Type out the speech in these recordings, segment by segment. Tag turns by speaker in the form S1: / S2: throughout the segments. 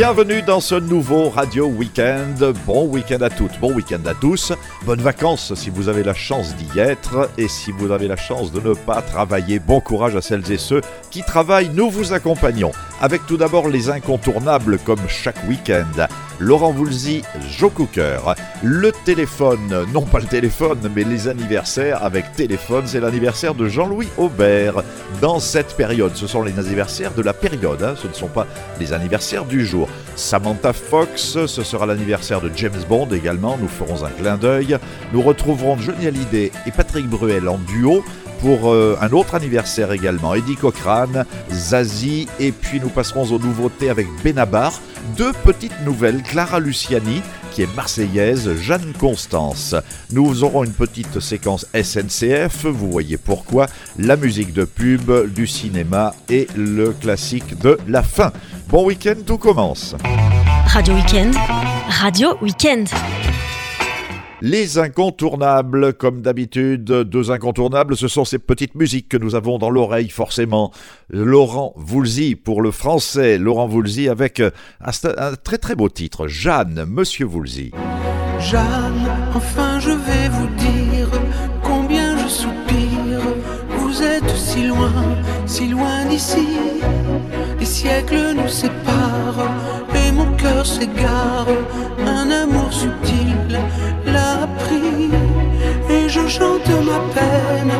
S1: Bienvenue dans ce nouveau Radio Weekend. Bon week-end à toutes, bon week-end à tous. Bonnes vacances si vous avez la chance d'y être. Et si vous avez la chance de ne pas travailler, bon courage à celles et ceux qui travaillent. Nous vous accompagnons. Avec tout d'abord les incontournables comme chaque week-end. Laurent Voulzy, Joe Cooker. Le téléphone, non pas le téléphone, mais les anniversaires avec téléphone, c'est l'anniversaire de Jean-Louis Aubert. Dans cette période, ce sont les anniversaires de la période, hein. ce ne sont pas les anniversaires du jour. Samantha Fox, ce sera l'anniversaire de James Bond également, nous ferons un clin d'œil. Nous retrouverons Johnny Hallyday et Patrick Bruel en duo pour euh, un autre anniversaire également. Eddie Cochrane, Zazie, et puis nous passerons aux nouveautés avec Benabar. Deux petites nouvelles, Clara Luciani, qui est marseillaise, Jeanne Constance. Nous aurons une petite séquence SNCF, vous voyez pourquoi, la musique de pub, du cinéma et le classique de la fin. Bon week-end, tout commence.
S2: Radio Weekend, Radio Weekend.
S1: Les incontournables, comme d'habitude, deux incontournables, ce sont ces petites musiques que nous avons dans l'oreille, forcément. Laurent Voulzy pour le français, Laurent Voulzy avec un, très très beau titre, Jeanne, Monsieur Voulzy.
S3: Jeanne, enfin je vais vous dire combien je soupire. Vous êtes si loin, si loin d'ici. Les siècles nous séparent et mon cœur s'égare. Un amour subtil l'a pris et je chante ma peine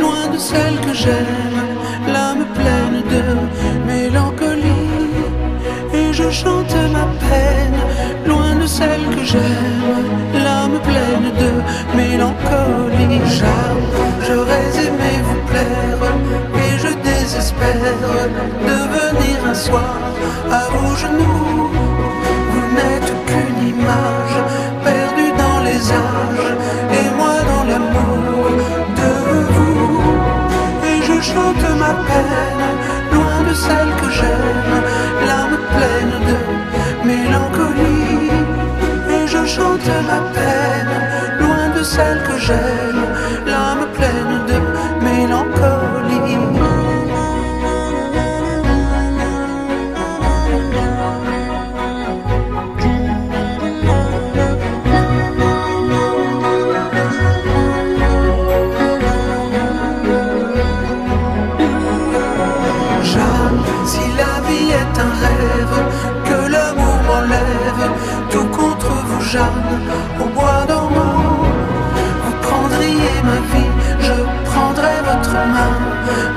S3: loin de celle que j'aime, l'âme pleine de mélancolie. Et je chante ma peine loin de celle que j'aime, l'âme pleine de mélancolie. J'aurais aimé vous plaire et je désespère soir à vos genoux. Vous n'êtes qu'une image perdue dans les âges et moi dans l'amour de vous. Et je chante ma peine loin de celle que j'aime, l'âme pleine de mélancolie. Et je chante ma peine loin de celle que j'aime,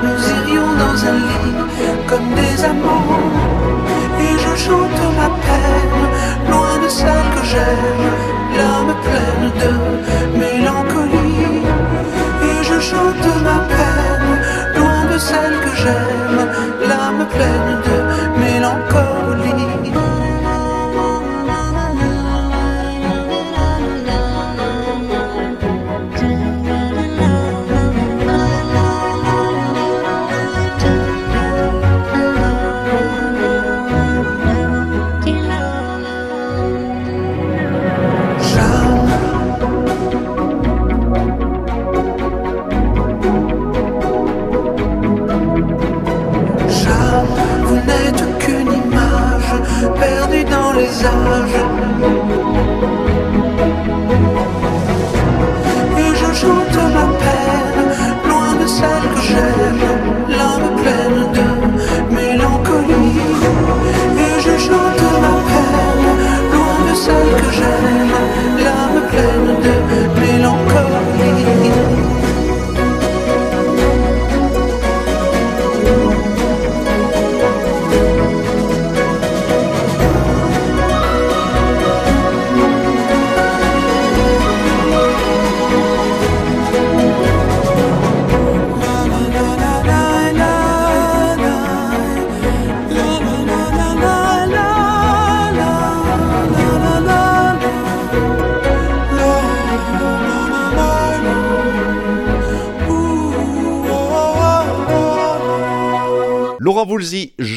S3: Nous irions dans un lit comme des amants. Et je chante ma peine, loin de celle que j'aime, l'âme pleine de mélancolie. Et je chante ma peine, loin de celle que j'aime, l'âme pleine de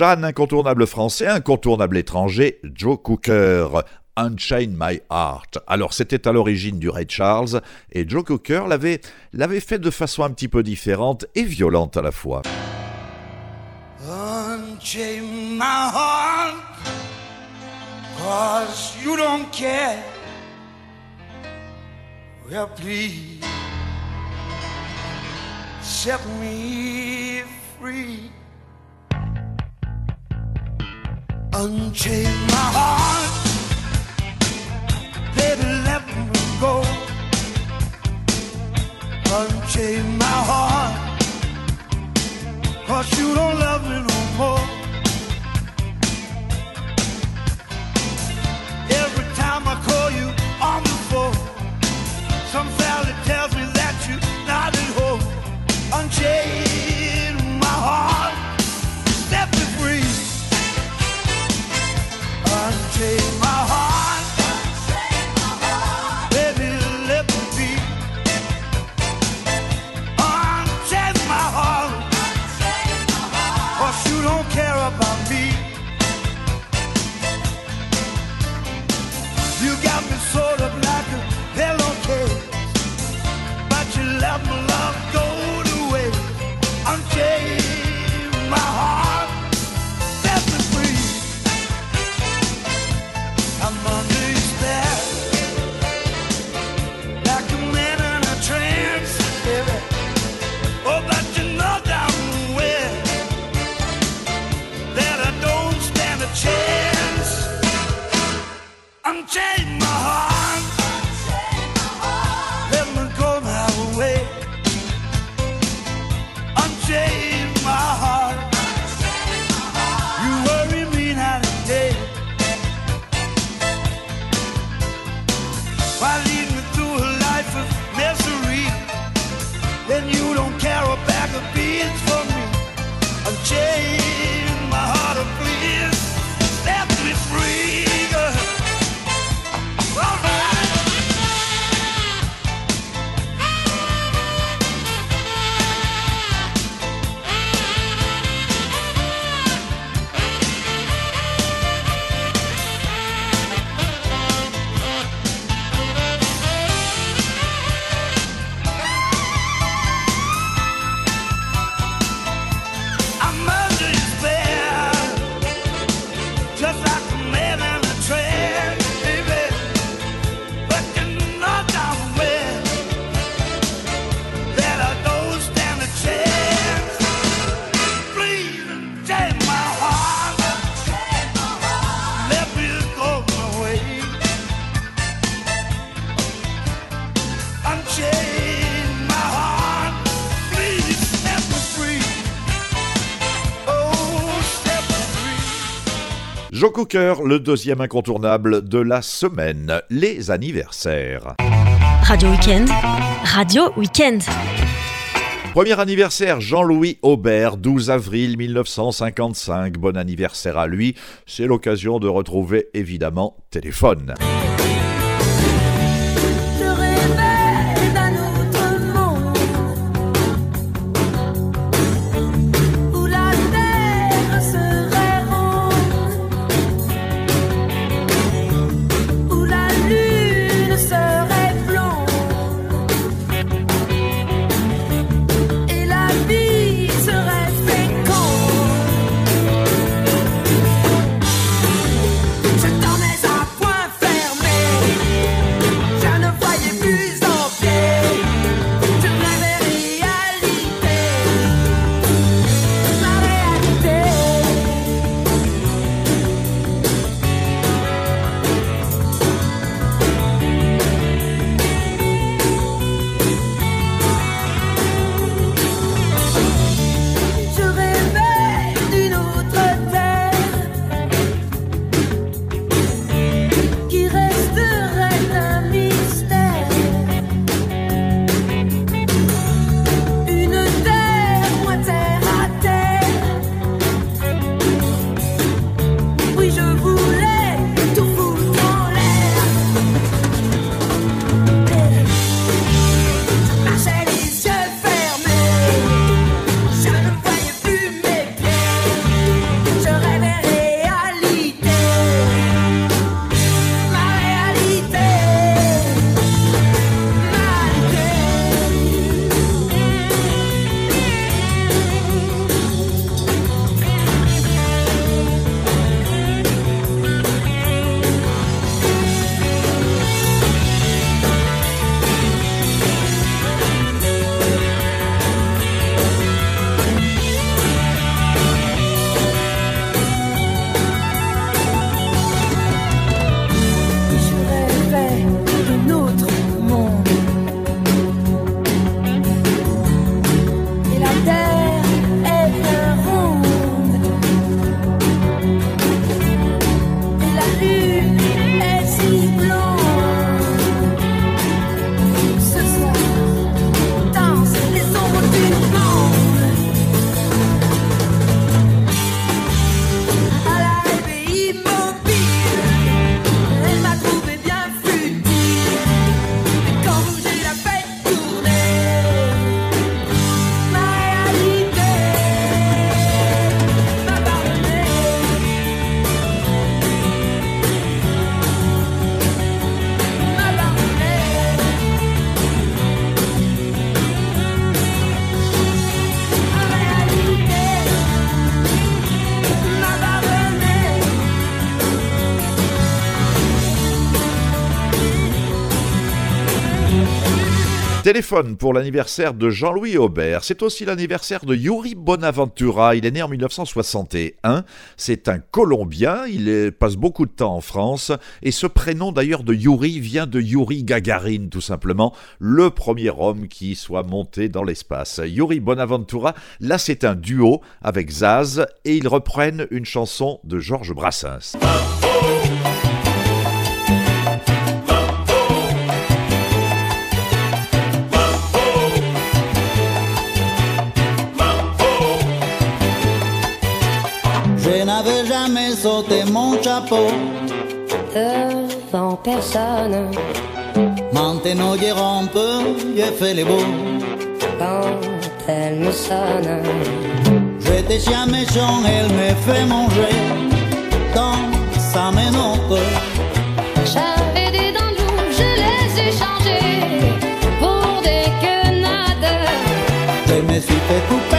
S1: Incontournable français, incontournable étranger, Joe Cooker. Unchain My Heart. Alors c'était à l'origine du Ray Charles et Joe Cooker l'avait, l'avait fait de façon un petit peu différente et violente à la fois.
S4: Unchain my heart
S5: cause you don't care. Well please set me free. Unchain my heart, baby, let me go. Unchain my heart, cause you don't love me no more.
S6: le deuxième incontournable de la semaine, les anniversaires.
S2: Radio Weekend, Radio Weekend.
S6: Premier anniversaire, Jean-Louis Aubert, 12 avril 1955. Bon anniversaire à lui. C'est l'occasion de retrouver évidemment téléphone.
S1: Téléphone pour l'anniversaire de Jean-Louis Aubert. C'est aussi l'anniversaire de Yuri Bonaventura. Il est né en 1961. C'est un Colombien. Il passe beaucoup de temps en France. Et ce prénom d'ailleurs de Yuri vient de Yuri Gagarin, tout simplement. Le premier homme qui soit monté dans l'espace. Yuri Bonaventura, là c'est un duo avec Zaz. Et ils reprennent une chanson de Georges Brassens.
S7: N'avais jamais sauté mon chapeau
S4: devant personne.
S7: Maintenant j'ai peu, j'ai fait les beaux.
S4: Quand elle me sonne,
S7: j'étais chien méchant, elle me fait manger dans sa ménope.
S4: J'avais des dents je les ai changées pour des quenades.
S7: Je me suis fait tout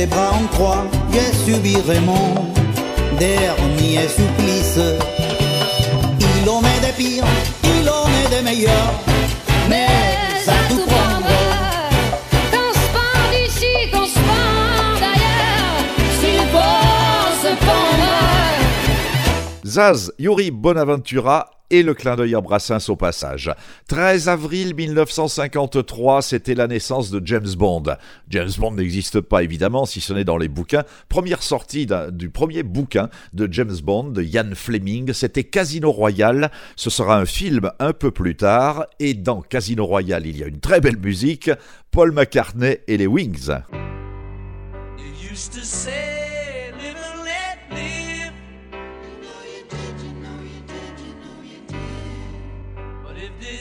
S7: ses bras en croix, j'ai subi mon dernier supplice. Il en est des pires, il en est des meilleurs, mais, ça tout prendre.
S4: Qu'on se pend d'ici, qu'on se pend d'ailleurs, s'il faut se pendre.
S1: Zaz, Yuri Bonaventura et le clin d'œil à Brassens au passage. 13 avril 1953, c'était la naissance de James Bond. James Bond n'existe pas évidemment, si ce n'est dans les bouquins. Première sortie du premier bouquin de James Bond, de Ian Fleming, c'était Casino Royale. Ce sera un film un peu plus tard, et dans Casino Royale, il y a une très belle musique, Paul McCartney et les Wings.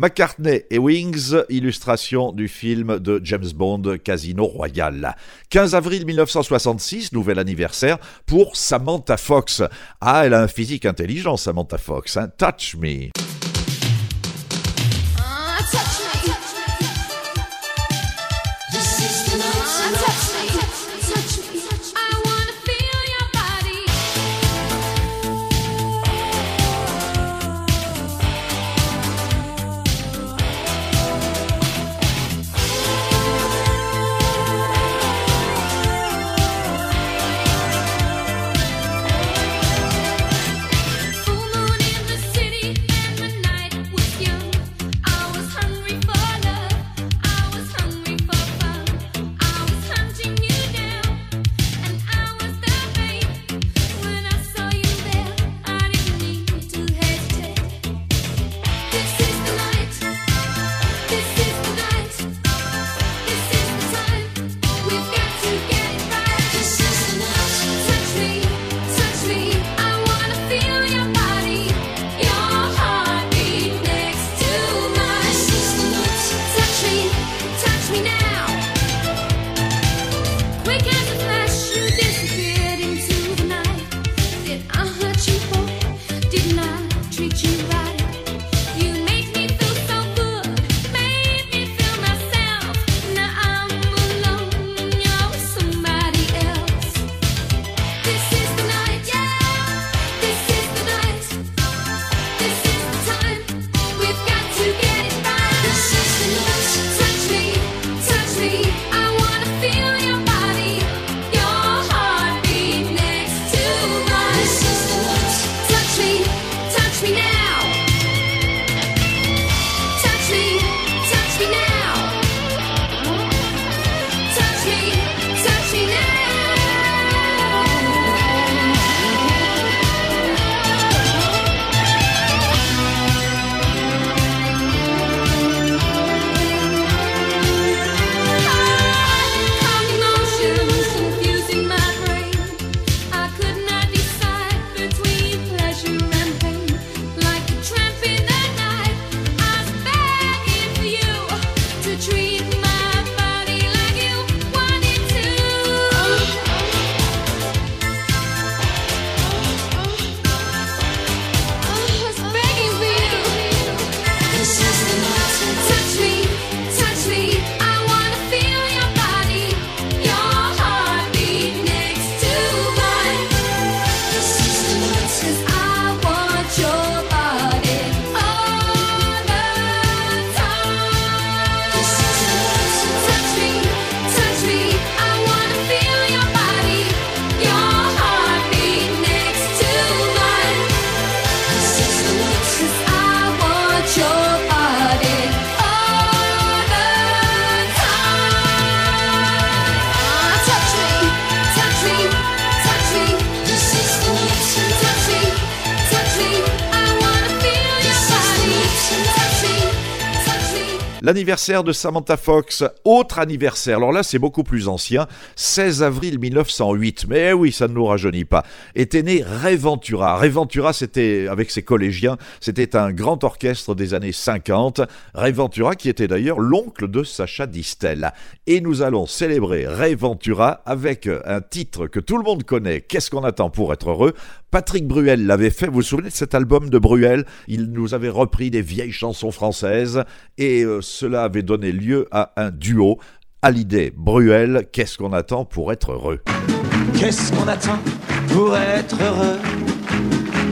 S8: McCartney et Wings, illustration du film de James Bond Casino Royale. 15 avril 1966, nouvel anniversaire pour Samantha Fox. Ah, elle a un physique intelligent, Samantha Fox. Hein. Touch Me. L'anniversaire de Samantha Fox, autre anniversaire, alors là c'est beaucoup plus ancien, 16 avril 1908, mais oui, ça ne nous rajeunit pas, était né Ray Ventura. Ray Ventura, c'était, avec ses collégiens, c'était un grand orchestre des années 50. Ray Ventura qui était d'ailleurs l'oncle de Sacha Distel. Et nous allons célébrer Ray Ventura avec un titre que tout le monde connaît, Qu'est-ce qu'on attend pour être heureux? Patrick Bruel l'avait fait, vous vous souvenez de cet album de Bruel? Il nous avait repris des vieilles chansons françaises. Et euh, cela avait donné lieu à un duo. À l'idée, Bruel, qu'est-ce qu'on attend pour être heureux?
S9: Qu'est-ce qu'on attend pour être heureux?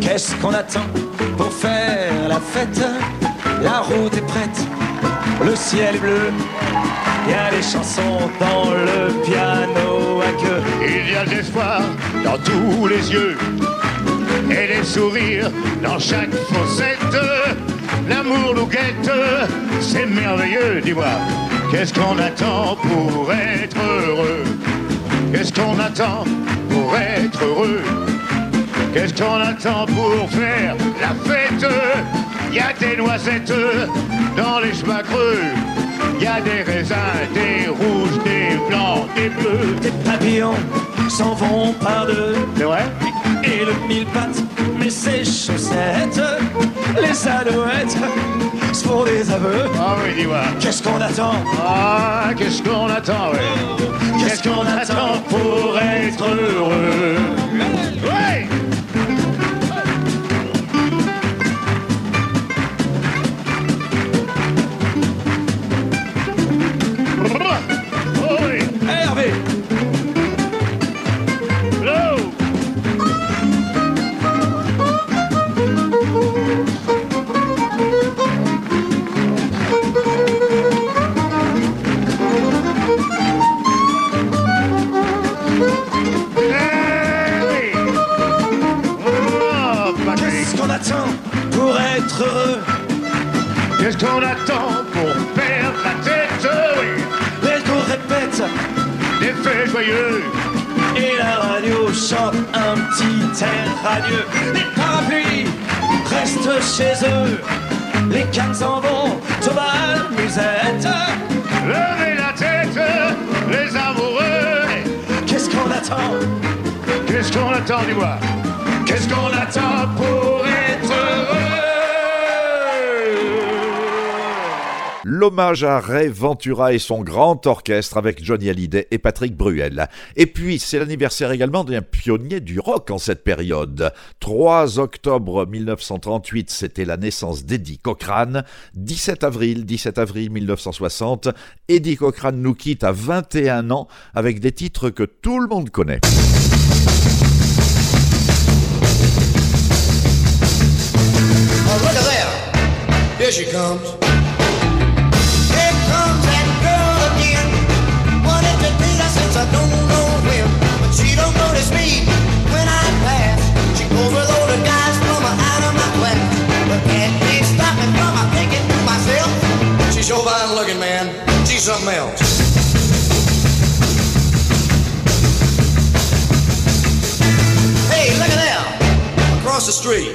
S9: Qu'est-ce qu'on attend pour faire la fête? La route est prête, le ciel est bleu. Il y a des chansons dans le piano à queue.
S10: Il y a de l'espoir dans tous les yeux et des sourires dans chaque fossette. L'amour nous guette, c'est merveilleux, dis-moi. Qu'est-ce qu'on attend pour être heureux? Qu'est-ce qu'on attend pour être heureux? Qu'est-ce qu'on attend pour faire la fête? Il y a des noisettes dans les chemins creux. Il y a des raisins, des rouges, des blancs, des bleus.
S9: Des papillons s'en vont par deux.
S10: C'est vrai?
S9: Et le mille pattes ses chaussettes. Les alouettes se font des ça veut.
S10: Ah oui, dis-moi.
S9: Qu'est-ce qu'on attend
S10: Ah, qu'est-ce qu'on attend, ouais.
S9: Qu'est-ce qu'on attend pour être heureux?
S10: Joyeux
S9: et la radio chante un petit air radieux. Les parapluies restent chez eux. Les cannes s'en vont au bal musette.
S10: Levez la tête, les amoureux
S9: Qu'est-ce qu'on attend?
S10: Qu'est-ce qu'on attend, dis-moi?
S9: Qu'est-ce qu'on attend pour
S1: L'hommage à Ray Ventura et son grand orchestre avec Johnny Hallyday et Patrick Bruel. Et puis, c'est l'anniversaire également d'un pionnier du rock en cette période. 3 octobre 1938, c'était la naissance d'Eddie Cochrane. 17 avril, 17 avril 1960, Eddie Cochrane nous quitte à 21 ans avec des titres que tout le monde connaît.
S11: Comes. Fine looking, man. She's something else. Hey, look at there. Across the street.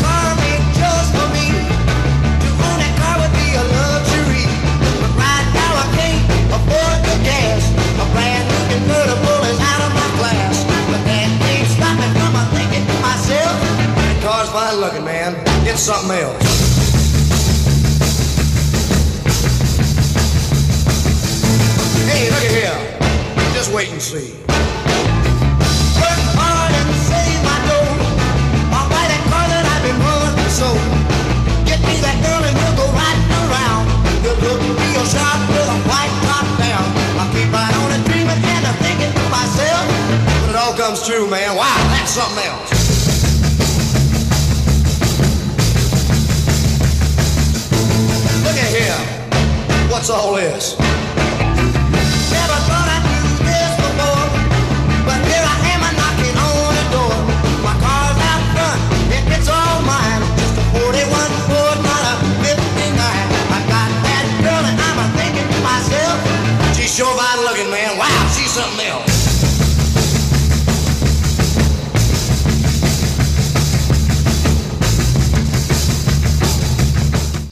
S11: Car made just for me. To own that car would be a luxury. But right now I can't afford the gas. A brand new convertible is out of my class. But that from thinking to myself. Car's fine looking, man. It's something else. Look at here. Just wait and see. Work hard and save my dough. I'll buy that car that I've been so. Get me that girl and we'll go riding around. Real sharp with a white top down. I'll keep right on dreaming and thinking to myself. It all comes true, man, wow, that's something else. Look at here. What's all this?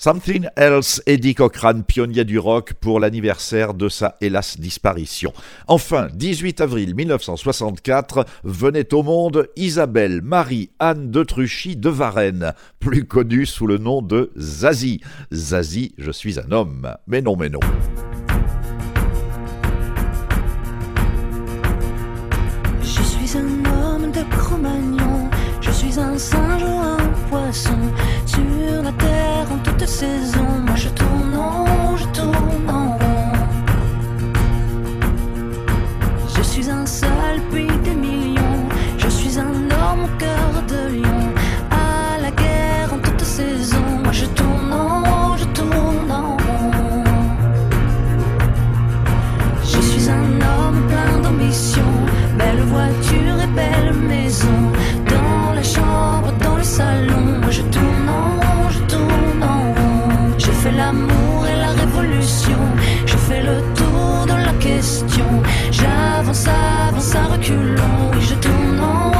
S11: Something Else,
S1: Eddie Cochrane, pionnier du rock pour l'anniversaire de sa hélas disparition. Enfin, 18 avril 1964, venait au monde Isabelle Marie-Anne de Truchy de Varennes, plus connue sous le nom de Zazie. Zazie, je suis un homme. Mais non, mais non.
S6: La révolution, je fais le tour de la question. J'avance, avance à reculons, et je tourne en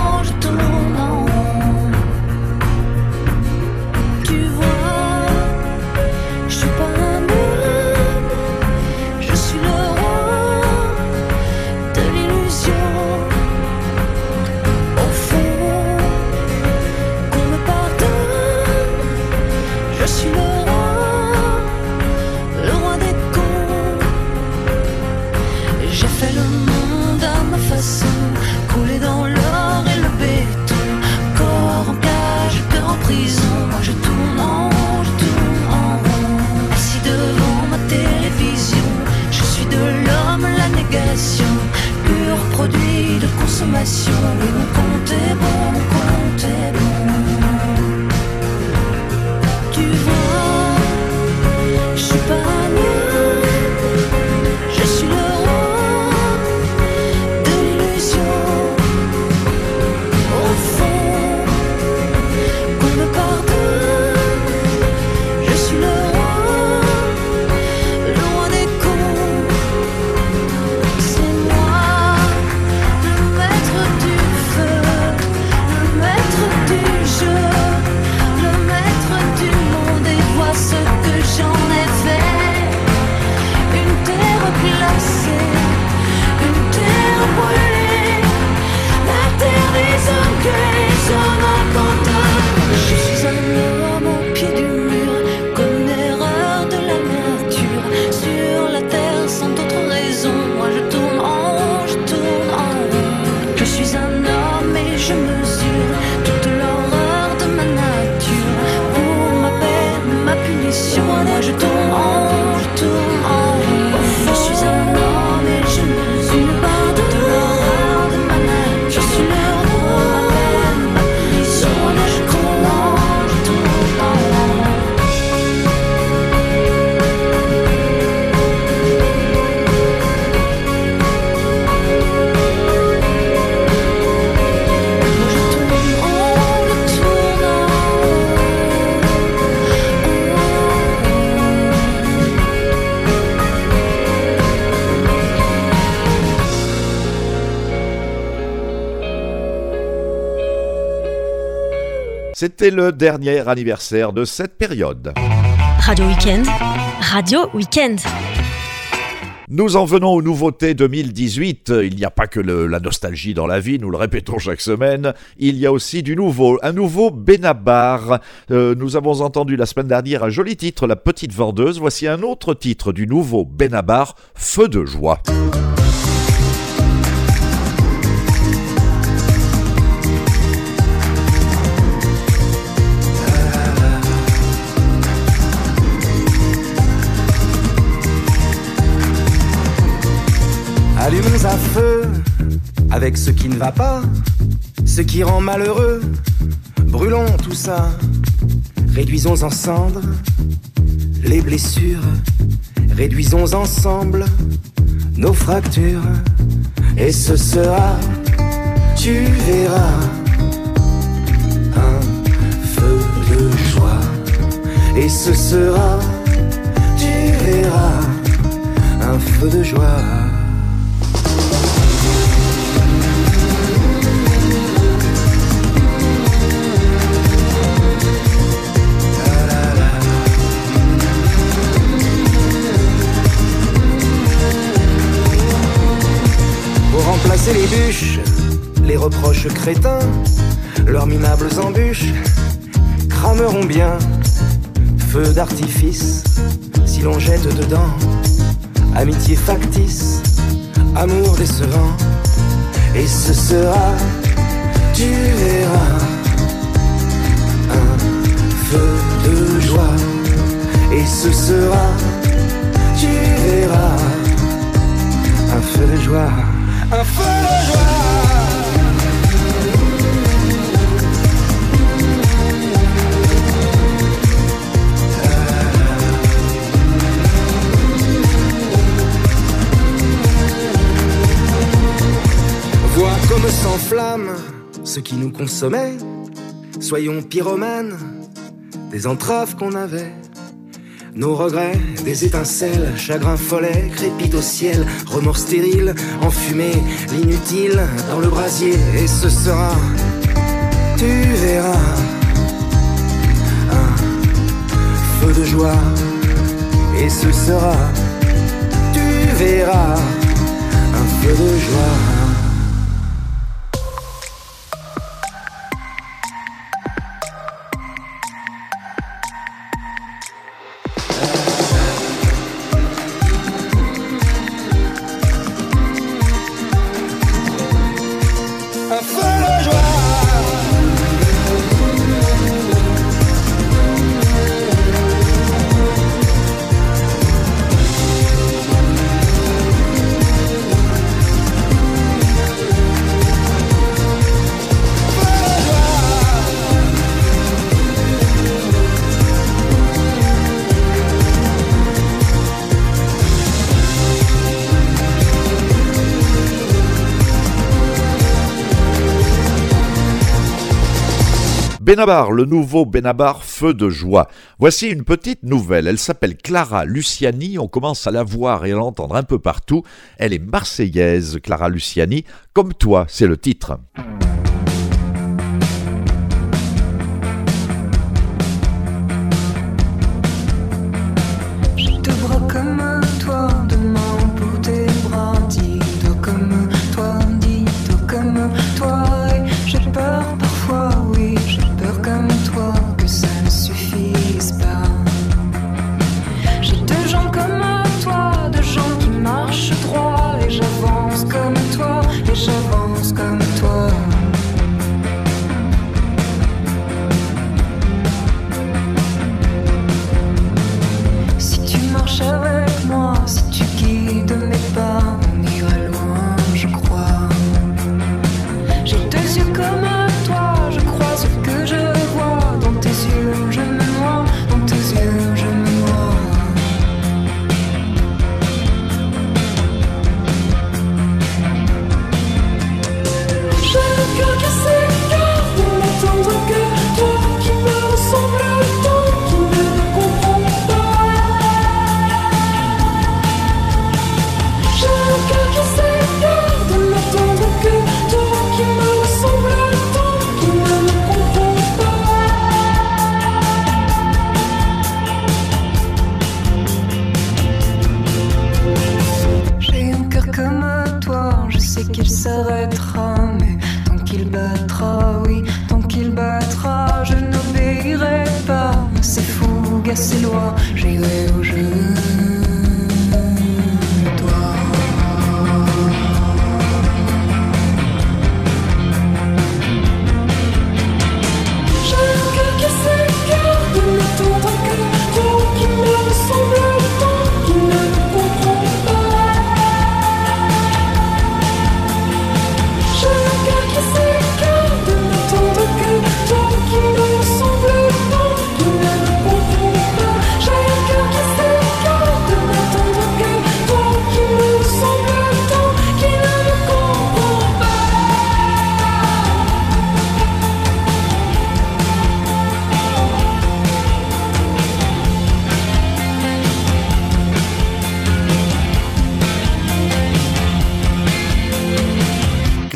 S12: you
S1: C'était le dernier anniversaire de cette période.
S2: Radio Weekend, Radio Weekend.
S1: Nous en venons aux nouveautés 2018. Il n'y a pas que le- la nostalgie dans la vie, nous le répétons chaque semaine. Il y a aussi du nouveau, un nouveau Benabar. Euh, nous avons entendu la semaine dernière un joli titre, La Petite Vendeuse. Voici un autre titre du nouveau Benabar, Feu de joie.
S13: Avec ce qui ne va pas, ce qui rend malheureux. Brûlons tout ça, réduisons en cendres les blessures, réduisons ensemble nos fractures. Et ce sera, tu verras, un feu de joie. Et ce sera, tu verras, un feu de joie. Remplacer les bûches, les reproches crétins, leurs minables embûches crameront bien. Feu d'artifice, si l'on jette dedans, amitié factice, amour décevant. Et ce sera, tu verras, un feu de joie. Et ce sera, tu verras, un feu de joie. Un comme s'enflamme ce qui nous consommait. Soyons pyromanes des entraves qu'on avait. Nos regrets, des étincelles, chagrin follet, crépite au ciel, remords stériles, enfumé, l'inutile dans le brasier. Et ce sera, tu verras, un feu de joie. Et ce sera, tu verras, un feu de joie.
S14: Benabar, le nouveau Benabar Feu de joie. Voici une petite nouvelle. Elle s'appelle Clara Luciani. On commence à la voir et à l'entendre un peu partout. Elle est marseillaise, Clara Luciani. Comme toi, c'est le titre.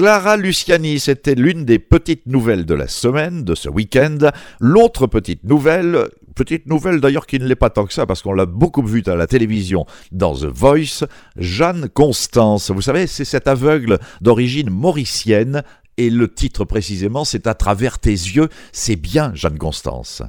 S14: Clara Luciani, c'était l'une des petites nouvelles de la semaine, de ce week-end. L'autre petite nouvelle, petite nouvelle d'ailleurs qui ne l'est pas tant que ça, parce qu'on l'a beaucoup vue à la télévision dans The Voice, Jeanne Constance. Vous savez, c'est cette aveugle d'origine mauricienne, et le titre précisément, c'est À travers tes yeux, c'est bien Jeanne Constance.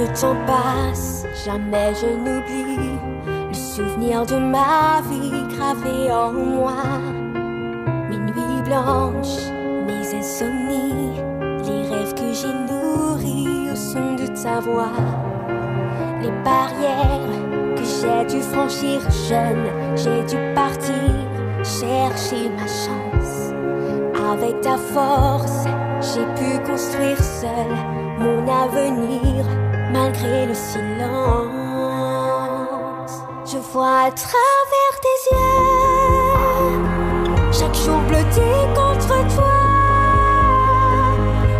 S8: Le temps passe, jamais je n'oublie le souvenir de ma vie gravé en moi. Mes nuits blanches, mes insomnies, les rêves que j'ai nourris au son de ta voix. Les barrières que j'ai dû franchir jeune, j'ai dû partir chercher ma chance. Avec ta force, j'ai pu construire seul mon avenir malgré le silence. Je vois à travers tes yeux chaque jour bleuté contre toi.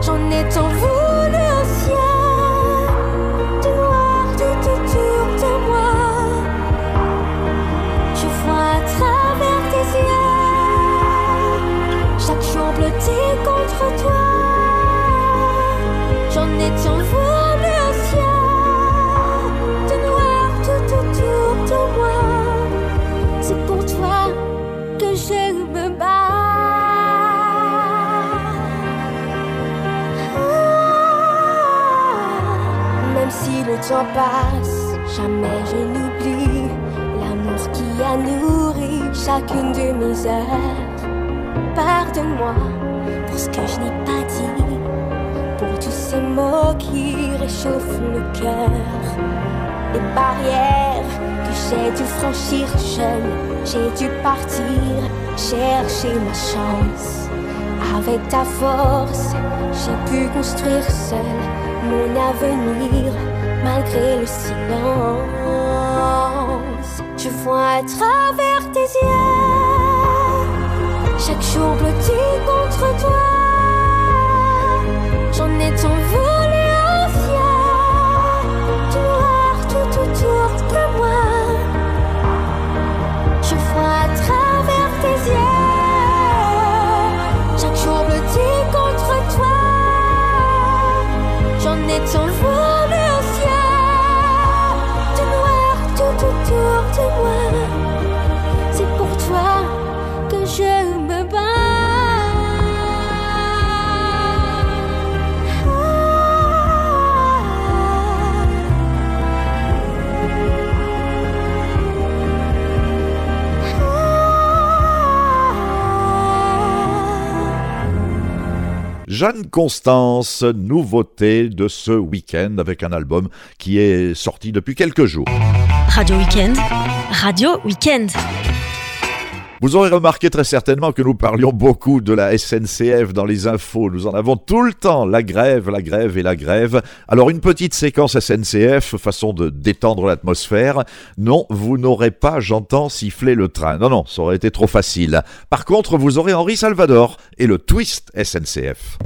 S8: J'en ai tant voulu si le temps passe, jamais je n'oublie l'amour qui a nourri chacune de mes heures. Pardonne-moi pour ce que je n'ai pas dit pour tous ces mots qui réchauffent le cœur. Les barrières que j'ai dû franchir jeune, j'ai dû partir chercher ma chance. Avec ta force, j'ai pu construire seul mon avenir malgré le silence. Je vois à travers tes yeux chaque jour blotti contre toi. J'en ai tant voulu
S1: Jeanne Constance, nouveauté de ce week-end avec un album qui est sorti depuis quelques jours.
S2: Radio Weekend, Radio Weekend.
S1: Vous aurez remarqué très certainement que nous parlions beaucoup de la SNCF dans les infos. Nous en avons tout le temps. La grève, la grève et la grève. Alors une petite séquence SNCF, façon de détendre l'atmosphère. Non, vous n'aurez pas, j'entends, siffler le train. Non, non, ça aurait été trop facile. Par contre, vous aurez Henri Salvador et le twist SNCF.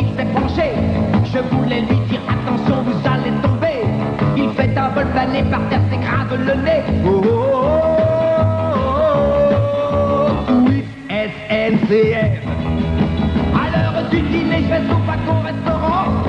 S15: Il s'est penché Je voulais lui dire attention vous allez tomber. Il fait un vol plané par terre s'écrase le nez. Oh oh oh oh oh. SNCF À l'heure du dîner je vais au wagon restaurant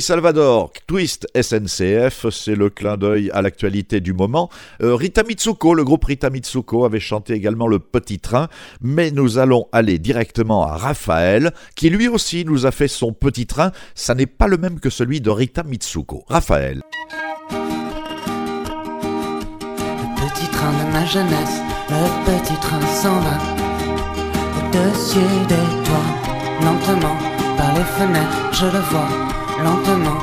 S1: Salvador, Twist SNCF, c'est le clin d'œil à l'actualité du moment. Euh, Rita Mitsuko, le groupe Rita Mitsuko avait chanté également Le Petit Train, mais nous allons aller directement à Raphaël, qui lui aussi nous a fait son Petit Train. Ça n'est pas le même que celui de Rita Mitsuko. Raphaël.
S16: Le petit train de ma jeunesse, le petit train s'en va Au-dessus des toits, lentement, par les fenêtres, je le vois, lentement,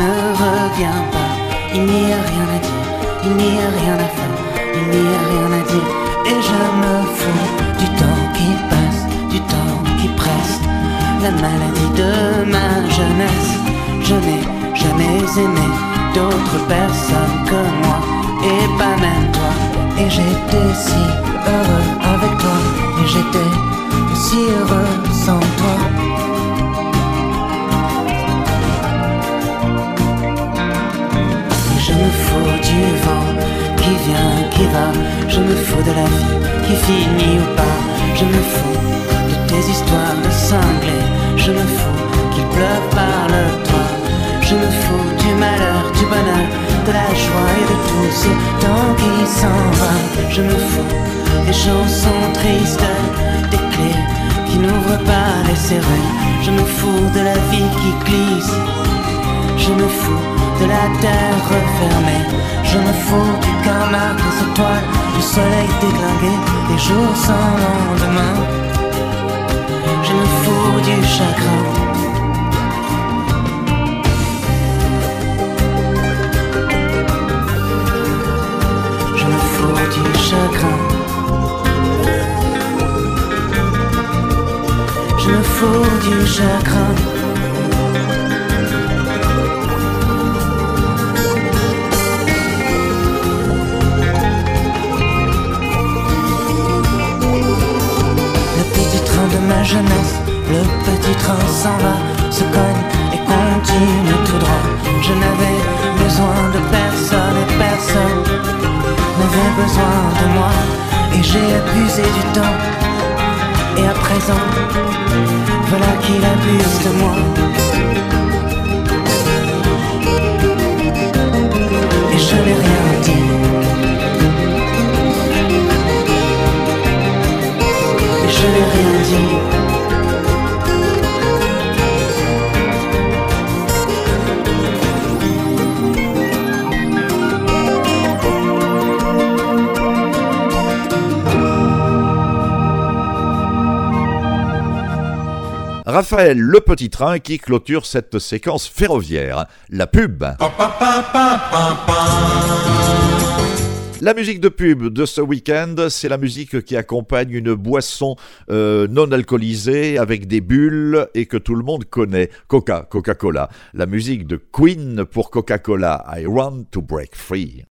S16: ne revient pas. Il n'y a rien à dire, il n'y a rien à faire, il n'y a rien à dire. Et je me fous du temps qui passe, du temps qui presse. La maladie de ma jeunesse Je n'ai jamais aimé d'autres personnes que moi. Et pas même toi. Et j'étais si heureux avec toi, et j'étais si heureux sans toi. Me fous du vent qui vient, qui va, je me fous de la vie qui finit ou pas, je me fous de tes histoires de cinglés, je me fous qu'il pleuve par le toit, je me fous du malheur, du bonheur, de la joie et de tout ce temps qui s'en va. Je me fous des chansons tristes, des clés qui n'ouvrent pas les serrures. Je me fous de la vie qui glisse. Je me fous de la terre refermée. Je me fous du karma, des étoiles, du soleil déglingué, des jours sans lendemain. Je me fous du chagrin. Je me fous du chagrin. Je me fous du chagrin. Jeunesse, le petit train s'en va, se cogne et continue tout droit. Je n'avais besoin de personne et personne n'avait besoin de moi. Et j'ai abusé du temps. Et à présent, voilà qu'il abuse de moi. Et je n'ai rien dit. Et je n'ai rien dit.
S1: Raphaël Le Petit Train qui clôture cette séquence ferroviaire. La pub. La musique de pub de ce week-end, c'est la musique qui accompagne une boisson euh, non alcoolisée avec des bulles et que tout le monde connaît. Coca, Coca-Cola. La musique de Queen pour Coca-Cola. I want to break free.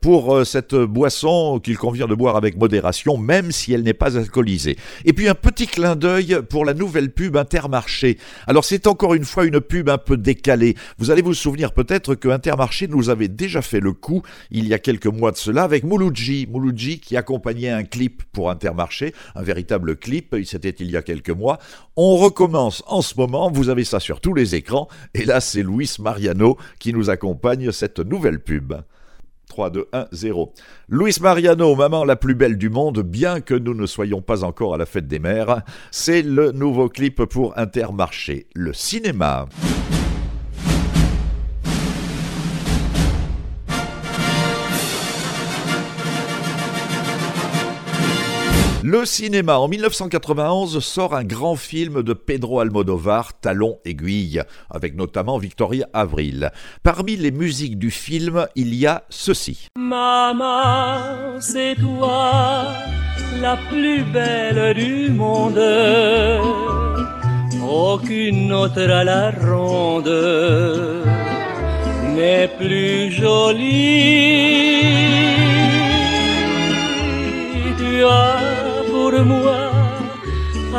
S1: Pour euh, cette boisson qu'il convient de boire avec modération, même si elle n'est pas alcoolisée. Et puis un petit clin d'œil pour la nouvelle pub Intermarché. Alors c'est encore une fois une pub un peu décalée. Vous allez vous souvenir peut-être que Intermarché nous avait déjà fait le coup il y a quelques mois de cela avec Mouloudji. Mouloudji qui accompagnait un clip pour Intermarché, un véritable clip, c'était il y a quelques mois. On recommence en ce moment, vous avez ça sur tous les écrans, et là c'est Luis Mariano qui nous accompagne cette nouvelle pub. 3, 2, 1, 0. Luis Mariano, maman la plus belle du monde, bien que nous ne soyons pas encore à la fête des mères, c'est le nouveau clip pour Intermarché, le cinéma. Le cinéma, en 1991, sort un grand film de Pedro Almodovar, Talon aiguille, avec notamment Victoria Avril. Parmi les musiques du film, il y a ceci.
S17: Maman, c'est toi la plus belle du monde. Aucune autre à la ronde n'est plus jolie. Pour moi,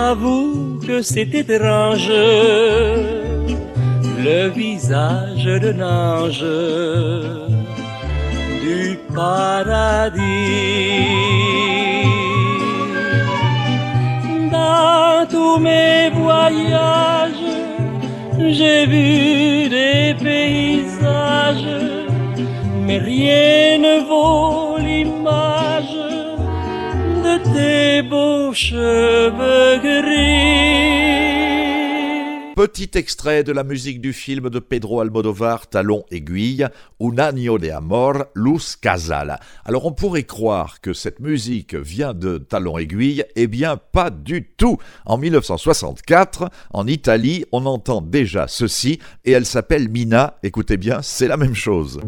S17: avoue que c'est étrange. Le visage d'un ange du paradis. Dans tous mes voyages, j'ai vu des paysages, mais rien ne vaut
S1: Petit extrait de la musique du film de Pedro Almodovar, Talon aiguille, Un año de amor, Luz Casal. Alors on pourrait croire que cette musique vient de Talon aiguille, eh bien pas du tout. En 1964, en Italie, on entend déjà ceci et elle s'appelle Mina. Écoutez bien, c'est la même chose.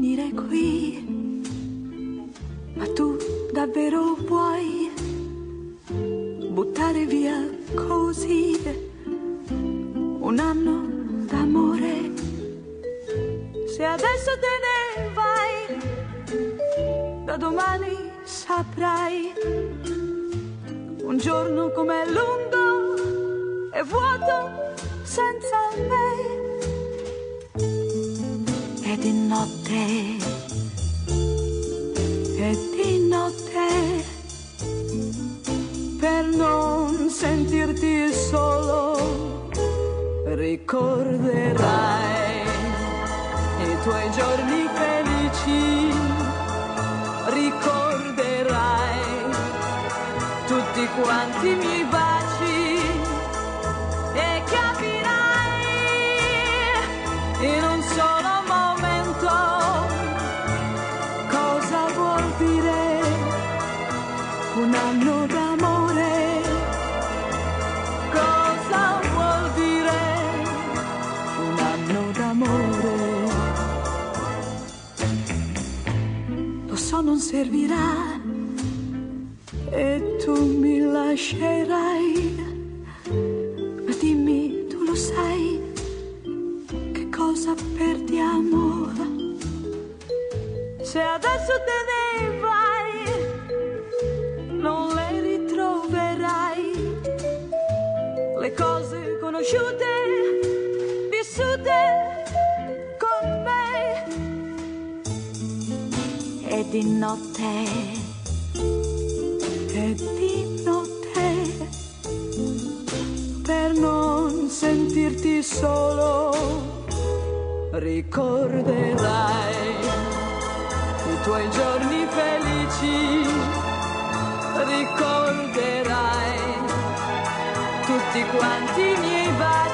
S6: Finire qui, ma tu davvero vuoi buttare via così un anno d'amore? Se adesso te ne vai, da domani saprai. Un giorno com'è lungo e vuoto senza me di notte, e di notte, per non sentirti solo, ricorderai i tuoi giorni felici, ricorderai tutti quanti i miei servirà e tu mi lascerai, di notte. E di notte. Per non sentirti solo ricorderai i tuoi giorni felici, ricorderai tutti quanti i miei baci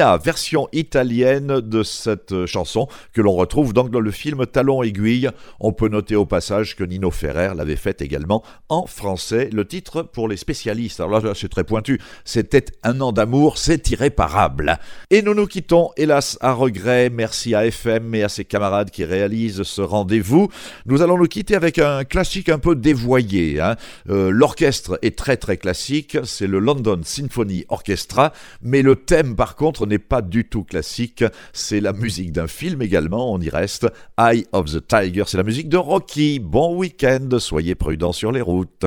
S1: Version italienne de cette chanson que l'on retrouve dans le film Talon aiguille. On peut noter au passage que Nino Ferrer l'avait fait également en français. Le titre pour les spécialistes, alors là c'est très pointu, c'était Un an d'amour, c'est irréparable. Et nous nous quittons hélas à regret. Merci à FM et à ses camarades qui réalisent ce rendez-vous. Nous allons nous quitter avec un classique un peu dévoyé. hein. Euh, L'orchestre est très très classique, c'est le London Symphony Orchestra, mais le thème par contre n'est pas du tout classique, c'est la musique d'un film également, on y reste, Eye of the Tiger, c'est la musique de Rocky. Bon week-end, soyez prudents sur les routes.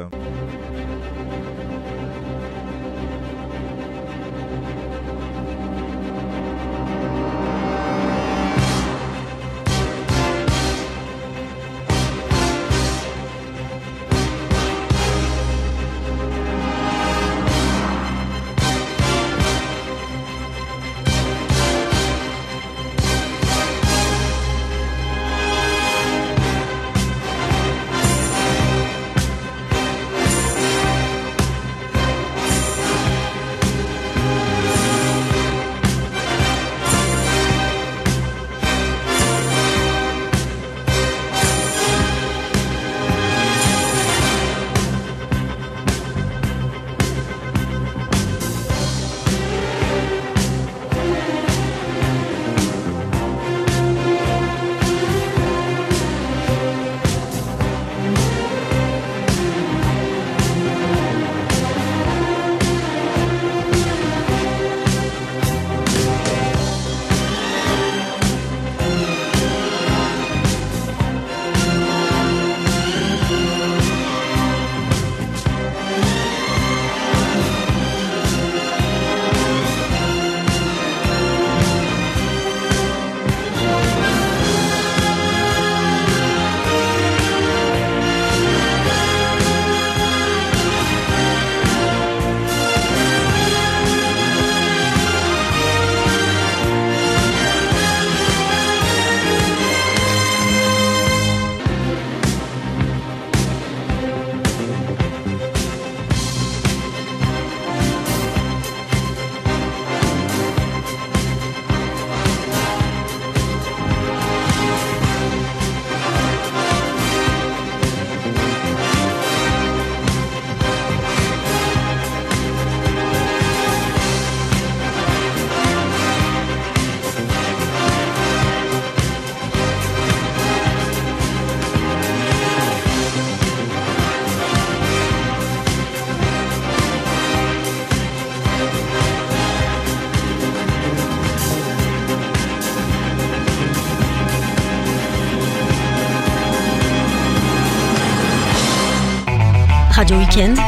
S2: Radio Weekend.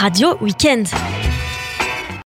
S2: Radio Weekend.